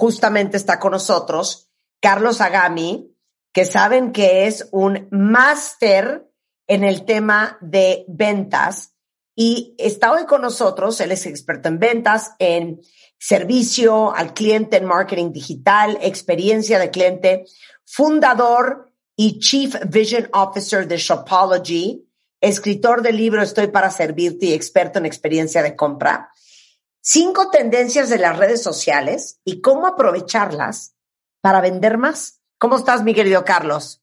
Justamente está con nosotros Carlos Agami, que saben que es un máster en el tema de ventas y está hoy con nosotros. Él es experto en ventas, en servicio al cliente, en marketing digital, experiencia de cliente, fundador y Chief Vision Officer de Shopology, escritor del libro Estoy para servirte y experto en experiencia de compra cinco tendencias de las redes sociales y cómo aprovecharlas para vender más. ¿Cómo estás, mi querido Carlos?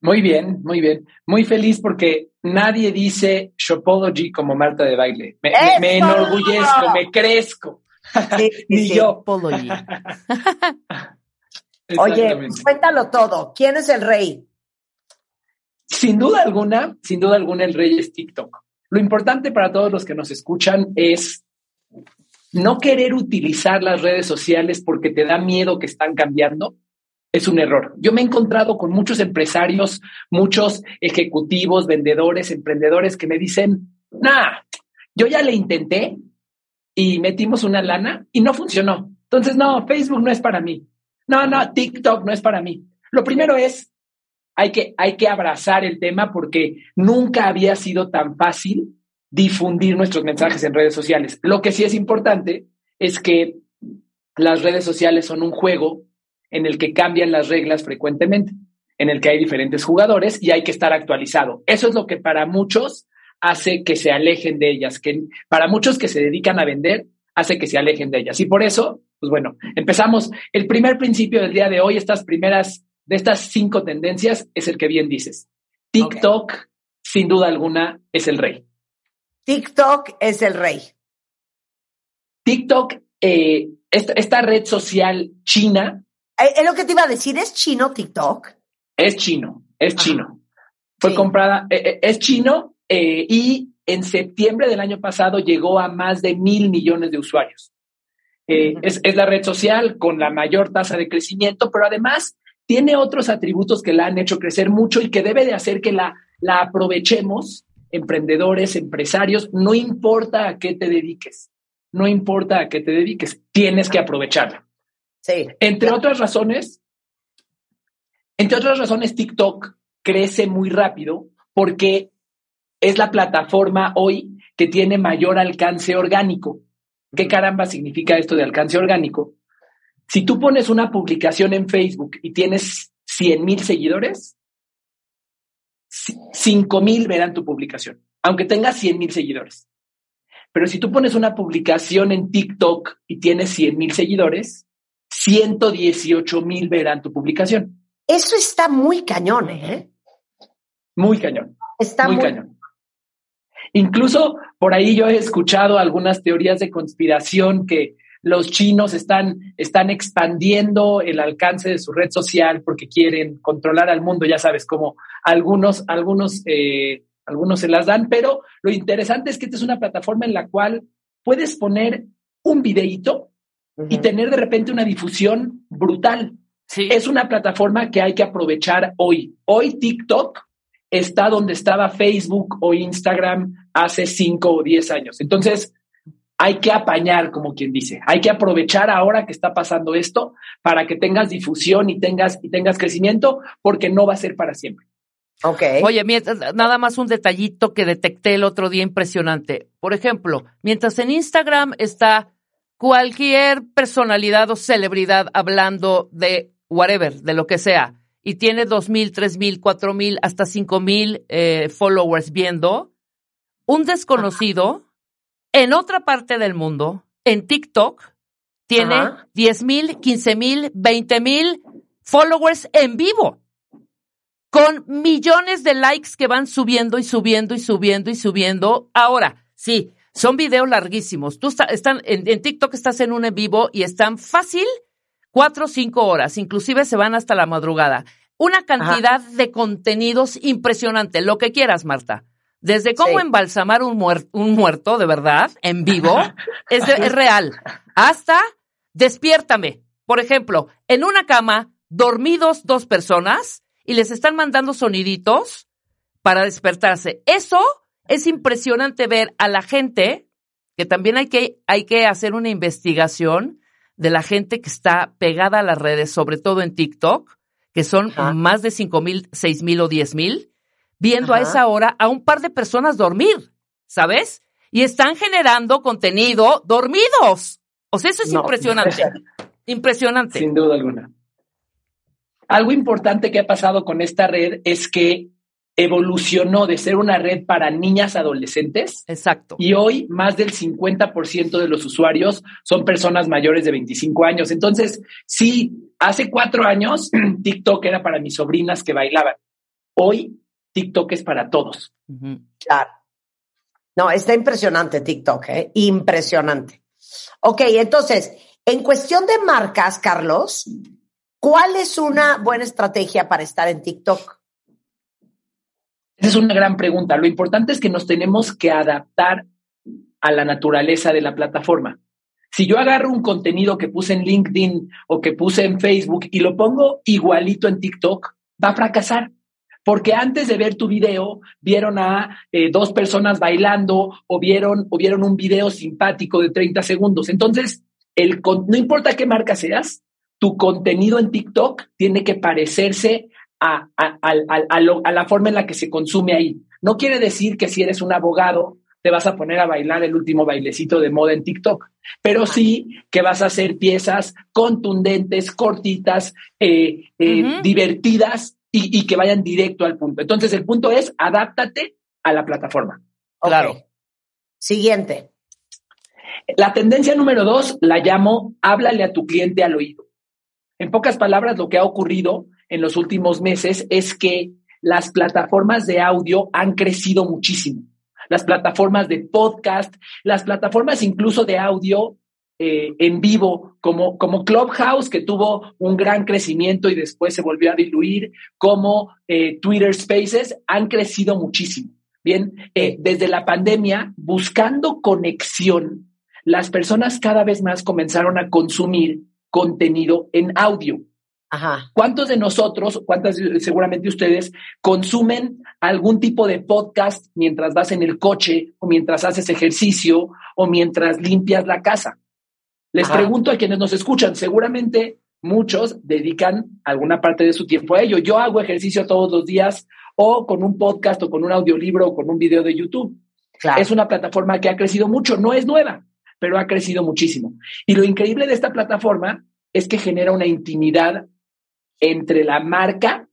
Muy bien, muy bien. Muy feliz porque nadie dice Shopology como Marta de baile. Me, enorgullezco, me crezco. Ni yo. Oye, cuéntalo todo. ¿Quién es el rey? Sin duda alguna, sin duda alguna, el rey es TikTok. Lo importante para todos los que nos escuchan es no querer utilizar las redes sociales porque te da miedo que están cambiando es un error. Yo me he encontrado con muchos empresarios, muchos ejecutivos, vendedores, emprendedores que me dicen, nah, yo ya le intenté y metimos una lana y no funcionó. Entonces, no, Facebook no es para mí. No, no, TikTok no es para mí. Lo primero es, hay que, hay que abrazar el tema porque nunca había sido tan fácil difundir nuestros mensajes en redes sociales. Lo que sí es importante es que las redes sociales son un juego en el que cambian las reglas frecuentemente, en el que hay diferentes jugadores y hay que estar actualizado. Eso es lo que para muchos hace que se alejen de ellas, que para muchos que se dedican a vender, hace que se alejen de ellas. Y por eso, pues bueno, empezamos. El primer principio del día de hoy, estas primeras, de estas cinco tendencias, es el que bien dices. TikTok, sin duda alguna, es el rey. TikTok es el rey. TikTok, eh, esta, red social china. Eh, es lo que te iba a decir, ¿es chino TikTok? Es chino, es chino. Fue comprada, eh, es chino y en septiembre del año pasado llegó a más de mil millones de usuarios. es, es, la red social con la mayor tasa de crecimiento, pero además tiene otros atributos que la han hecho crecer mucho y que debe de hacer que la, la aprovechemos emprendedores, empresarios, no importa a qué te dediques, no importa a qué te dediques, tienes que aprovecharla. Sí. Entre otras razones, entre otras razones, TikTok crece muy rápido porque es la plataforma hoy que tiene mayor alcance orgánico. ¿Qué caramba significa esto de alcance orgánico? Si tú pones una publicación en Facebook y tienes 100 mil seguidores, 5 mil verán tu publicación, aunque tengas 100 mil seguidores. Pero si tú pones una publicación en TikTok y tienes 100 mil seguidores, 118 mil verán tu publicación. Eso está muy cañón, ¿eh? Muy cañón. Está muy, cañón. Incluso por ahí yo he escuchado algunas teorías de conspiración que los chinos están, están expandiendo el alcance de su red social porque quieren controlar al mundo, ya sabes, como algunos, algunos, eh, algunos se las dan, pero lo interesante es que esta es una plataforma en la cual puedes poner un videíto y tener de repente una difusión brutal. Sí. Es una plataforma que hay que aprovechar hoy. Hoy TikTok está donde estaba Facebook o Instagram hace cinco o diez años. Entonces, hay que apañar, como quien dice, hay que aprovechar ahora que está pasando esto para que tengas difusión y tengas, y tengas crecimiento, porque no va a ser para siempre. Ok. Oye, nada más un detallito que detecté el otro día impresionante. Por ejemplo, mientras en Instagram está cualquier personalidad o celebridad hablando de whatever, de lo que sea, y tiene dos mil, tres mil, cuatro mil, hasta cinco mil eh, followers viendo, un desconocido en otra parte del mundo, en TikTok, tiene Ajá. diez mil, quince mil, veinte mil followers en vivo, con millones de likes que van subiendo y subiendo y subiendo y subiendo. Ahora, sí, son videos larguísimos. Tú está- están en, en TikTok estás en un en vivo y están fácil cuatro o cinco horas, inclusive se van hasta la madrugada. Una cantidad de contenidos impresionante, lo que quieras, Marta. Desde cómo Sí. embalsamar un, muer- un muerto, de verdad, en vivo, es, de- es real, hasta despiértame. Por ejemplo, en una cama, dormidos dos personas y les están mandando soniditos para despertarse. Eso es impresionante ver a la gente, que también hay que, hay que hacer una investigación de la gente que está pegada a las redes, sobre todo en TikTok, que son Ajá. más de cinco mil, seis mil o diez mil, viendo a esa hora a un par de personas dormir, ¿sabes? Y están generando contenido dormidos. O sea, eso es No. impresionante. Impresionante. Sin duda alguna. Algo importante que ha pasado con esta red es que evolucionó de ser una red para niñas adolescentes Exacto. y hoy más del 50% de los usuarios son personas mayores de 25 años. Entonces, sí, hace cuatro años TikTok era para mis sobrinas que bailaban. Hoy TikTok es para todos. Claro. No, está impresionante TikTok, ¿eh? Impresionante. Ok, entonces, en cuestión de marcas, Carlos, ¿cuál es una buena estrategia para estar en TikTok? Esa es una gran pregunta. Lo importante es que nos tenemos que adaptar a la naturaleza de la plataforma. Si yo agarro un contenido que puse en LinkedIn o que puse en Facebook y lo pongo igualito en TikTok, va a fracasar. Porque antes de ver tu video, vieron a eh, dos personas bailando o vieron, o vieron un video simpático de 30 segundos. Entonces, el, no importa qué marca seas, tu contenido en TikTok tiene que parecerse a, a- a- a- a lo- a la forma en la que se consume ahí. No quiere decir que si eres un abogado te vas a poner a bailar el último bailecito de moda en TikTok, pero sí que vas a hacer piezas contundentes, cortitas, eh, eh, divertidas y, y que vayan directo al punto. Entonces el punto es adáptate a la plataforma. Claro. Siguiente. La tendencia número dos la llamo háblale a tu cliente al oído. En pocas palabras, lo que ha ocurrido en los últimos meses es que las plataformas de audio han crecido muchísimo. Las plataformas de podcast, las plataformas incluso de audio eh, en vivo, como, como Clubhouse, que tuvo un gran crecimiento y después se volvió a diluir, como eh, Twitter Spaces, han crecido muchísimo. Bien, eh, desde la pandemia, buscando conexión, las personas cada vez más comenzaron a consumir contenido en audio. Ajá. ¿Cuántos de nosotros, cuántas seguramente ustedes, consumen algún tipo de podcast mientras vas en el coche o mientras haces ejercicio o mientras limpias la casa? Les Ajá. pregunto a quienes nos escuchan, seguramente muchos dedican alguna parte de su tiempo a ello. Yo hago ejercicio todos los días o con un podcast o con un audiolibro o con un video de YouTube. Claro. Es una plataforma que ha crecido mucho, no es nueva, pero ha crecido muchísimo. Y lo increíble de esta plataforma es que genera una intimidad entre la marca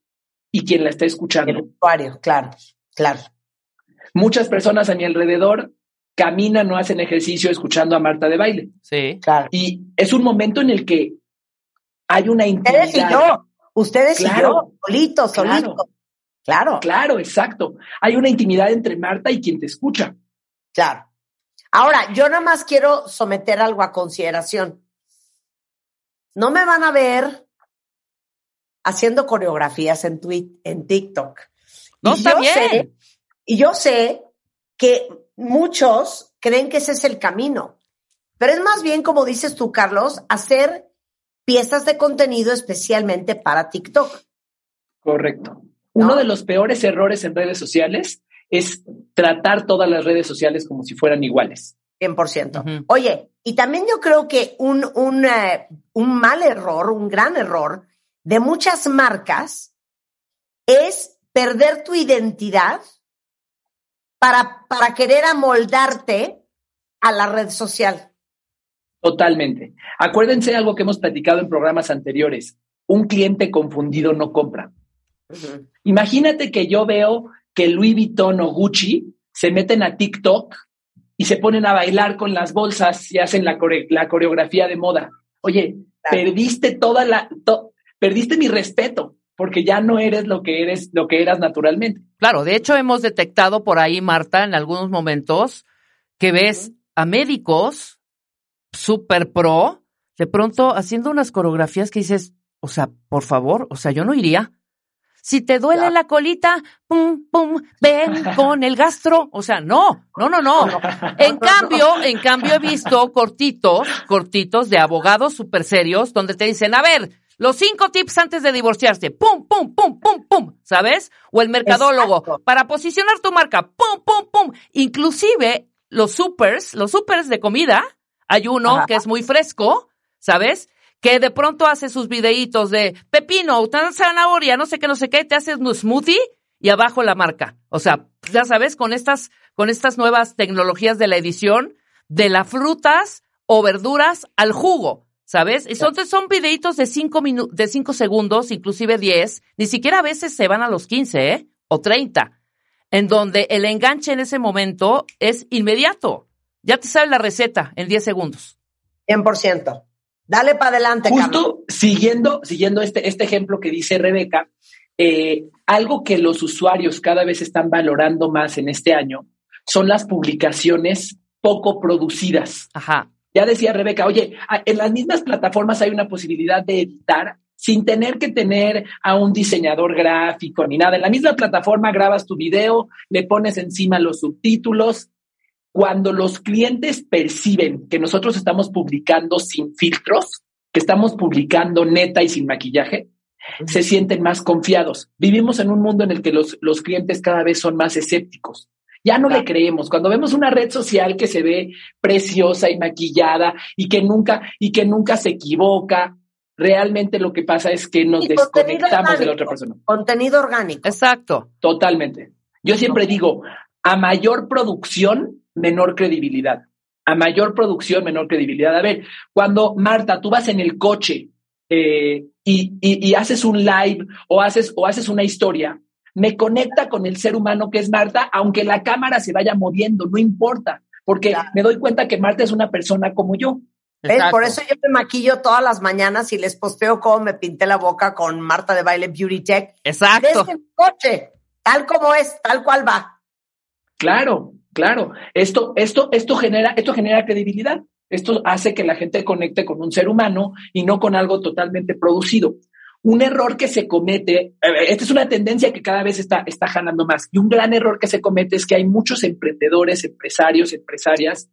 y quien la está El escuchando. usuario, claro, claro. Muchas personas a mi alrededor caminan o hacen ejercicio escuchando a Marta de baile. Sí. Claro. Y es un momento en el que hay una intimidad. Ustedes y yo, ustedes y Claro. yo, solitos, solitos. Claro, Claro, exacto. Hay una intimidad entre Marta y quien te escucha. claro. Ahora, yo nada más quiero someter algo a consideración. No me van a ver haciendo coreografías en, Twi- en TikTok. No, Y está yo bien. sé- y yo sé que muchos creen que ese es el camino, pero es más bien, como dices tú, Carlos, hacer piezas de contenido especialmente para TikTok. Correcto. Uno ¿No? de los peores errores en redes sociales es tratar todas las redes sociales como si fueran iguales. 100%. Ujú. Oye, y también yo creo que un, un, eh, un mal error, un gran error de muchas marcas es perder tu identidad para, para querer amoldarte a la red social. Totalmente. Acuérdense algo que hemos platicado en programas anteriores. Un cliente confundido no compra. Imagínate que yo veo que Louis Vuitton o Gucci se meten a TikTok y se ponen a bailar con las bolsas y hacen la, la coreografía de moda. Oye, perdiste toda la, perdiste mi respeto porque ya no eres lo que eres, lo que eras naturalmente. Claro, de hecho hemos detectado por ahí, Marta, en algunos momentos que ves a médicos super pro, de pronto haciendo unas coreografías que dices, o sea, por favor, o sea, yo no iría. Si te duele la colita, pum, pum, ven con el gastro. O sea, no, no, no, no. En cambio, en cambio he visto cortitos, cortitos de abogados súper serios donde te dicen, a ver, los cinco tips antes de divorciarse, pum, pum, pum, pum, pum, ¿sabes? O el mercadólogo, para posicionar tu marca, pum, pum, pum. Inclusive los supers, los supers de comida, hay uno que es muy fresco, ¿sabes? que de pronto hace sus videitos de pepino, zanahoria, no sé qué, no sé qué, te haces un smoothie y abajo la marca. O sea, ya sabes, con estas, con estas nuevas tecnologías de la edición, de las frutas o verduras al jugo, ¿sabes? Y son, son videitos de cinco minutos, de cinco segundos, inclusive diez, ni siquiera a veces se van a los quince, ¿eh? O treinta, en donde el enganche en ese momento es inmediato. Ya te sale la receta en diez segundos. 100%. Dale para adelante. Justo siguiendo, siguiendo este, este ejemplo que dice Rebeca, eh, algo que los usuarios cada vez están valorando más en este año son las publicaciones poco producidas. Ajá. Ya decía Rebeca, oye, en las mismas plataformas hay una posibilidad de editar sin tener que tener a un diseñador gráfico ni nada. En la misma plataforma grabas tu video, le pones encima los subtítulos cuando los clientes perciben que nosotros estamos publicando sin filtros, que estamos publicando neta y sin maquillaje, se sienten más confiados. Vivimos en un mundo en el que los, los clientes cada vez son más escépticos. Ya no le creemos. Cuando vemos una red social que se ve preciosa y maquillada y que nunca, y que nunca se equivoca, realmente lo que pasa es que nos desconectamos de la otra persona. Contenido orgánico. Exacto. Totalmente. Yo siempre digo, a mayor producción, menor credibilidad. A mayor producción, menor credibilidad. A ver, cuando Marta, tú vas en el coche eh, y, haces un live o haces, o haces una historia, me conecta con el ser humano que es Marta, aunque la cámara se vaya moviendo, no importa, porque me doy cuenta que Marta es una persona como yo. Por eso yo me maquillo todas las mañanas y les posteo cómo me pinté la boca con Marta de Baile Beauty Tech. Exacto. el coche, tal como es, tal cual va. Claro, Claro, esto, esto, esto genera, esto genera credibilidad. Esto hace que la gente conecte con un ser humano y no con algo totalmente producido. Un error que se comete, eh, esta es una tendencia que cada vez está, está jalando más, y un gran error que se comete es que hay muchos emprendedores, empresarios, empresarias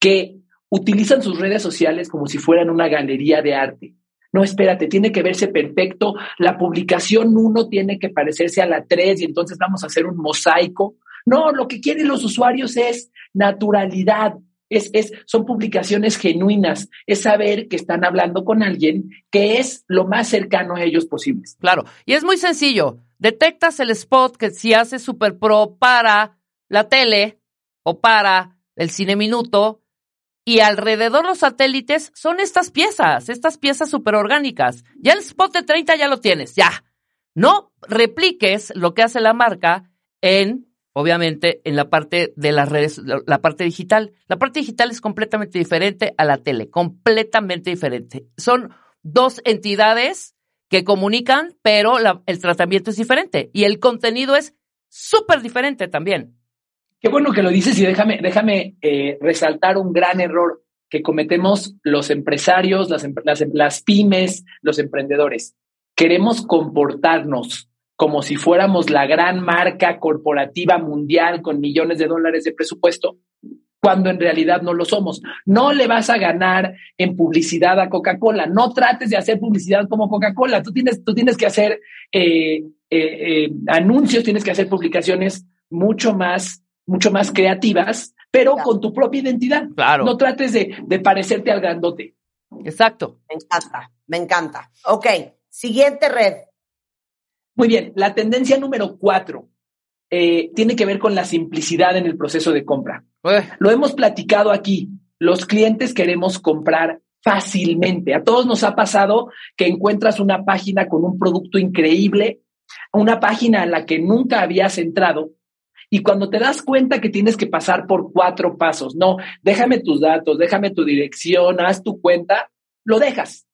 que utilizan sus redes sociales como si fueran una galería de arte. No, espérate, tiene que verse perfecto. La publicación uno tiene que parecerse a la tres y entonces vamos a hacer un mosaico. No, lo que quieren los usuarios es naturalidad, es, es, son publicaciones genuinas, es saber que están hablando con alguien que es lo más cercano a ellos posibles. Claro, y es muy sencillo. Detectas el spot que si hace Super Pro para la tele o para el cine minuto y alrededor los satélites son estas piezas, estas piezas super orgánicas. Ya el spot de 30 ya lo tienes, ya. No repliques lo que hace la marca en obviamente, en la parte de las redes, la parte digital. La parte digital es completamente diferente a la tele, completamente diferente. Son dos entidades que comunican, pero el tratamiento es diferente y el contenido es súper diferente también. Qué bueno que lo dices y déjame, déjame eh, resaltar un gran error que cometemos los empresarios, las, las, las pymes, los emprendedores. Queremos comportarnos como si fuéramos la gran marca corporativa mundial con millones de dólares de presupuesto, cuando en realidad no lo somos. No le vas a ganar en publicidad a Coca-Cola. No trates de hacer publicidad como Coca-Cola. Tú tienes, tú tienes que hacer eh, eh, eh, anuncios, tienes que hacer publicaciones mucho más, mucho más creativas, pero con tu propia identidad. Claro. No trates de, de parecerte al grandote. Exacto. Me encanta, me encanta. Ok, siguiente red. Muy bien, la tendencia número cuatro eh, tiene que ver con la simplicidad en el proceso de compra. Lo hemos platicado aquí. Los clientes queremos comprar fácilmente. A todos nos ha pasado que encuentras una página con un producto increíble, una página a la que nunca habías entrado y cuando te das cuenta que tienes que pasar por cuatro pasos, no, déjame tus datos, déjame tu dirección, haz tu cuenta, lo dejas.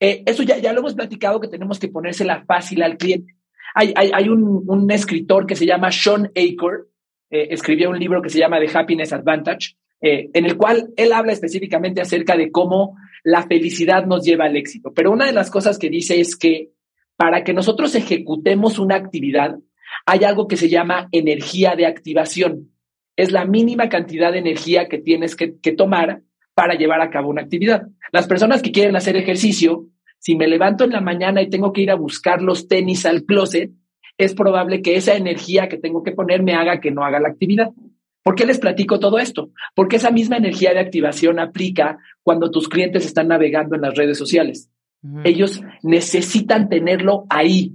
Eh, eso ya, ya lo hemos platicado que tenemos que ponérsela fácil al cliente. Hay, hay, hay un, un, escritor que se llama Sean Aker, eh, escribió un libro que se llama The Happiness Advantage, eh, en el cual él habla específicamente acerca de cómo la felicidad nos lleva al éxito. Pero una de las cosas que dice es que para que nosotros ejecutemos una actividad, hay algo que se llama energía de activación. Es la mínima cantidad de energía que tienes que, que tomar para llevar a cabo una actividad. Las personas que quieren hacer ejercicio, si me levanto en la mañana y tengo que ir a buscar los tenis al closet, es probable que esa energía que tengo que poner me haga que no haga la actividad. ¿Por qué les platico todo esto? Porque esa misma energía de activación aplica cuando tus clientes están navegando en las redes sociales. Ellos necesitan tenerlo ahí.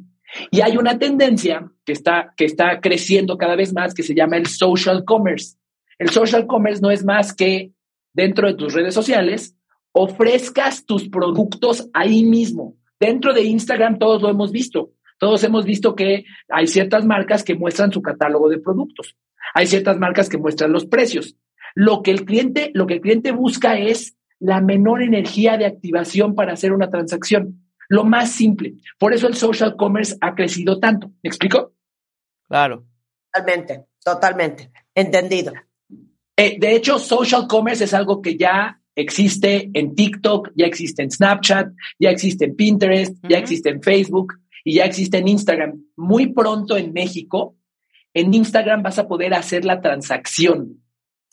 Y hay una tendencia que está, que está creciendo cada vez más que se llama el social commerce. El social commerce no es más que dentro de tus redes sociales ofrezcas tus productos ahí mismo. Dentro de Instagram todos lo hemos visto. Todos hemos visto que hay ciertas marcas que muestran su catálogo de productos. Hay ciertas marcas que muestran los precios. Lo que el cliente, lo que el cliente busca es la menor energía de activación para hacer una transacción. Lo más simple. Por eso el social commerce ha crecido tanto. ¿Me explico? Claro. Totalmente, totalmente. Entendido. Eh, de hecho, social commerce es algo que ya existe en TikTok, ya existe en Snapchat, ya existe en Pinterest, ya existe en Facebook y ya existe en Instagram. Muy pronto en México, en Instagram vas a poder hacer la transacción.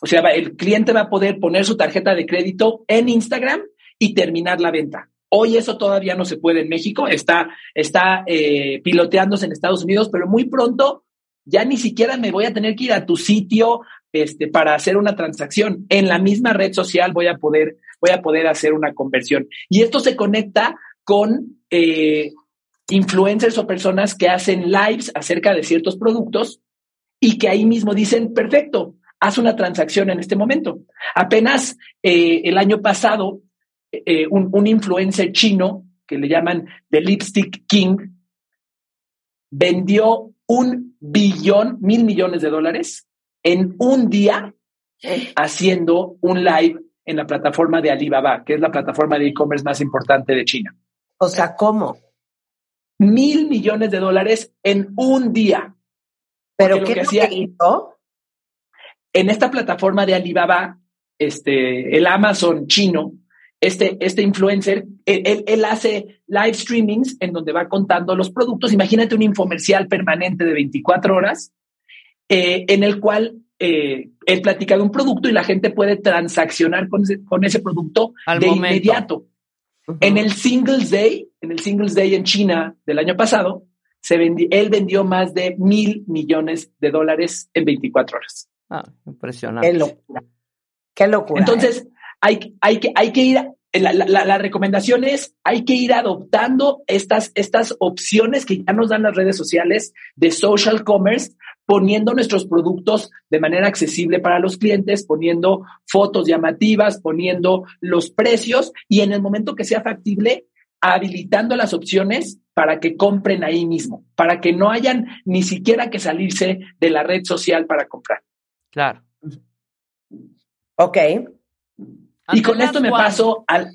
O sea, el cliente va a poder poner su tarjeta de crédito en Instagram y terminar la venta. Hoy eso todavía no se puede en México, está, está eh, piloteándose en Estados Unidos, pero muy pronto ya ni siquiera me voy a tener que ir a tu sitio este, para hacer una transacción. En la misma red social voy a poder, voy a poder hacer una conversión. Y esto se conecta con eh, influencers o personas que hacen lives acerca de ciertos productos y que ahí mismo dicen, perfecto, haz una transacción en este momento. Apenas eh, el año pasado, eh, un, un influencer chino que le llaman The Lipstick King vendió un billón, mil millones de dólares en un día haciendo un live en la plataforma de Alibaba, que es la plataforma de e-commerce más importante de China. O sea, ¿cómo? Mil millones de dólares en un día. ¿Pero qué que hacía, hizo? En esta plataforma de Alibaba, este, el Amazon chino, este, este influencer, él, él, hace live streamings en donde va contando los productos. Imagínate un infomercial permanente de 24 horas eh, en el cual eh, él platica de un producto y la gente puede transaccionar con ese, con ese producto de inmediato. En el Singles Day, en el Singles Day en China del año pasado, se él vendió más de mil millones de dólares en 24 horas. Ah, impresionante. Qué locura. Qué locura. Entonces, ¿eh? hay, hay, que, hay que ir la, la, la, recomendación es, hay que ir adoptando estas, estas opciones que ya nos dan las redes sociales de social commerce, poniendo nuestros productos de manera accesible para los clientes, poniendo fotos llamativas, poniendo los precios y en el momento que sea factible, habilitando las opciones para que compren ahí mismo, para que no hayan ni siquiera que salirse de la red social para comprar. Claro. Ok. Y con esto me paso al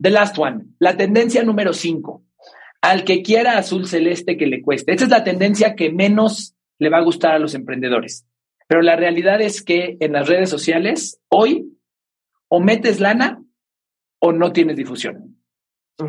The Last One, la tendencia número 5. Al que quiera azul celeste que le cueste. Esta es la tendencia que menos le va a gustar a los emprendedores. Pero la realidad es que en las redes sociales, hoy, o metes lana o no tienes difusión.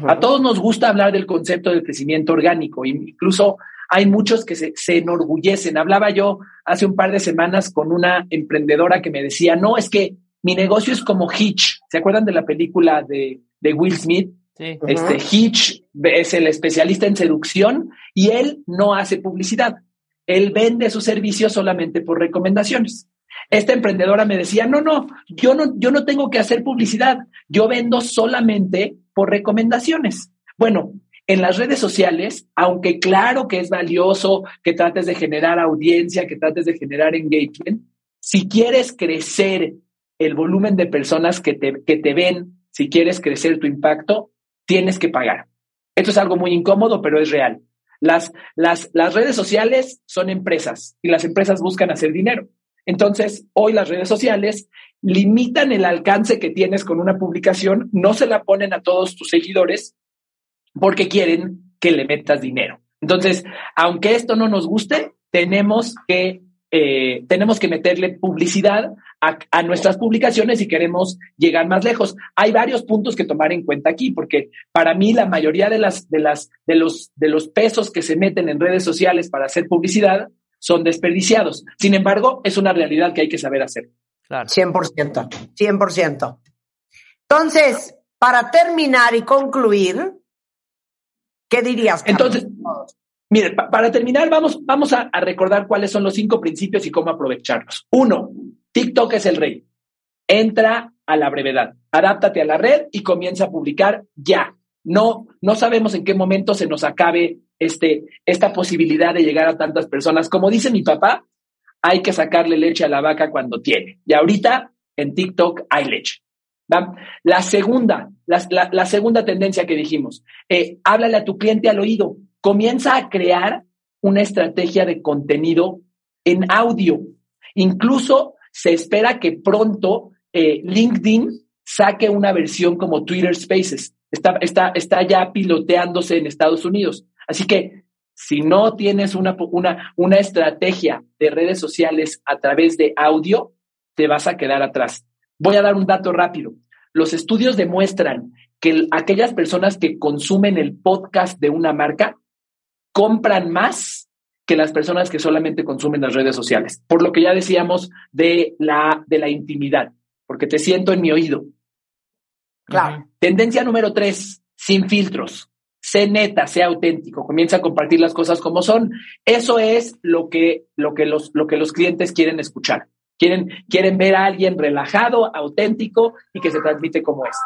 A todos nos gusta hablar del concepto del crecimiento orgánico. Incluso hay muchos que se, se, enorgullecen. Hablaba yo hace un par de semanas con una emprendedora que me decía, no, es que mi negocio es como Hitch. ¿Se acuerdan de la película de, de Will Smith? Sí. Este, Hitch es el especialista en seducción y él no hace publicidad. Él vende sus servicios solamente por recomendaciones. Esta emprendedora me decía, no, no, yo no, yo no tengo que hacer publicidad. Yo vendo solamente por recomendaciones. Bueno, en las redes sociales, aunque claro que es valioso que trates de generar audiencia, que trates de generar engagement, si quieres crecer el volumen de personas que te, que te ven, si quieres crecer tu impacto, tienes que pagar. Esto es algo muy incómodo, pero es real. Las, las, las redes sociales son empresas y las empresas buscan hacer dinero. Entonces, hoy las redes sociales limitan el alcance que tienes con una publicación, no se la ponen a todos tus seguidores porque quieren que le metas dinero. Entonces, aunque esto no nos guste, tenemos que, eh, tenemos que meterle publicidad a, nuestras publicaciones si queremos llegar más lejos. Hay varios puntos que tomar en cuenta aquí, porque para mí la mayoría de, las, de, las, de, los, de los pesos que se meten en redes sociales para hacer publicidad son desperdiciados. Sin embargo, es una realidad que hay que saber hacer. Claro. 100%, 100%. Entonces, para terminar y concluir, ¿qué dirías? Entonces, mire, para terminar, vamos, vamos a, recordar cuáles son los cinco principios y cómo aprovecharlos. Uno, TikTok es el rey. Entra a la brevedad, adáptate a la red y comienza a publicar ya. No, no sabemos en qué momento se nos acabe este, esta posibilidad de llegar a tantas personas. Como dice mi papá, hay que sacarle leche a la vaca cuando tiene. Y ahorita en TikTok hay leche. La segunda, la, segunda tendencia que dijimos, eh, háblale a tu cliente al oído. Comienza a crear una estrategia de contenido en audio. Incluso se espera que pronto eh, LinkedIn saque una versión como Twitter Spaces. Está, está, está ya piloteándose en Estados Unidos. Así que si no tienes una, una, una estrategia de redes sociales a través de audio, te vas a quedar atrás. Voy a dar un dato rápido. Los estudios demuestran que aquellas personas que consumen el podcast de una marca compran más que las personas que solamente consumen las redes sociales. Por lo que ya decíamos de la, de la intimidad, porque te siento en mi oído. Claro. Tendencia número tres, sin filtros sé neta, sé auténtico, comienza a compartir las cosas como son. Eso es lo que, lo que, los, lo que los clientes quieren escuchar. Quieren, quieren ver a alguien relajado, auténtico y que se transmite como es.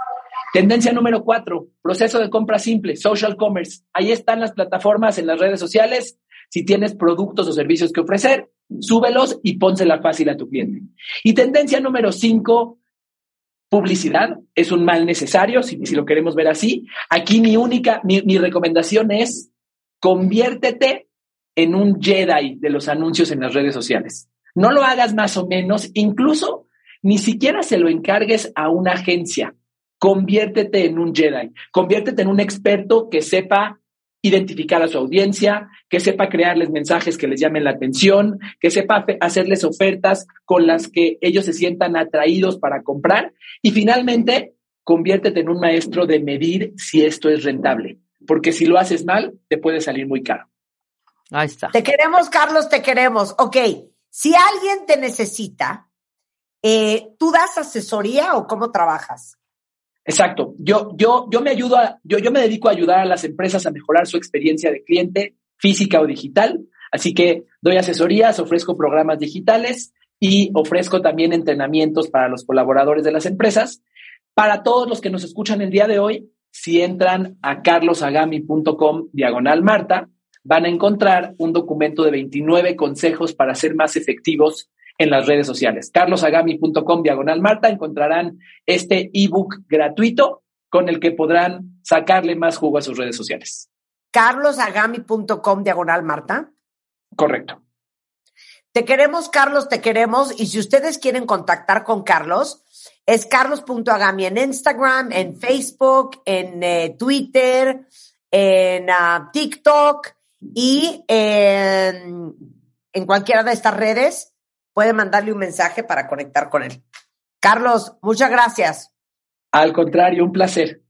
Tendencia número cuatro, proceso de compra simple, social commerce. Ahí están las plataformas en las redes sociales. Si tienes productos o servicios que ofrecer, súbelos y pónsela fácil a tu cliente. Y tendencia número cinco, publicidad es un mal necesario, si, lo queremos ver así. Aquí mi única, mi, recomendación es conviértete en un Jedi de los anuncios en las redes sociales. No lo hagas más o menos, incluso ni siquiera se lo encargues a una agencia. Conviértete en un Jedi, conviértete en un experto que sepa identificar a su audiencia, que sepa crearles mensajes que les llamen la atención, que sepa hacerles ofertas con las que ellos se sientan atraídos para comprar y finalmente conviértete en un maestro de medir si esto es rentable, porque si lo haces mal, te puede salir muy caro. Ahí está. Te queremos, Carlos, te queremos. Ok, si alguien te necesita, eh, ¿tú das asesoría o cómo trabajas? Exacto. Yo, yo, yo me ayudo a, yo, yo me dedico a ayudar a las empresas a mejorar su experiencia de cliente, física o digital. Así que doy asesorías, ofrezco programas digitales y ofrezco también entrenamientos para los colaboradores de las empresas. Para todos los que nos escuchan el día de hoy, si entran a carlosagami.com diagonal Marta, van a encontrar un documento de 29 consejos para ser más efectivos en las redes sociales. carlosagami.com diagonal Marta encontrarán este ebook gratuito con el que podrán sacarle más jugo a sus redes sociales. carlosagami.com diagonal Marta. Correcto. Te queremos, Carlos, te queremos. Y si ustedes quieren contactar con Carlos, es carlos.agami en Instagram, en Facebook, en eh, Twitter, en ah, TikTok y en, en cualquiera de estas redes puede mandarle un mensaje para conectar con él. Carlos, muchas gracias. Al contrario, un placer.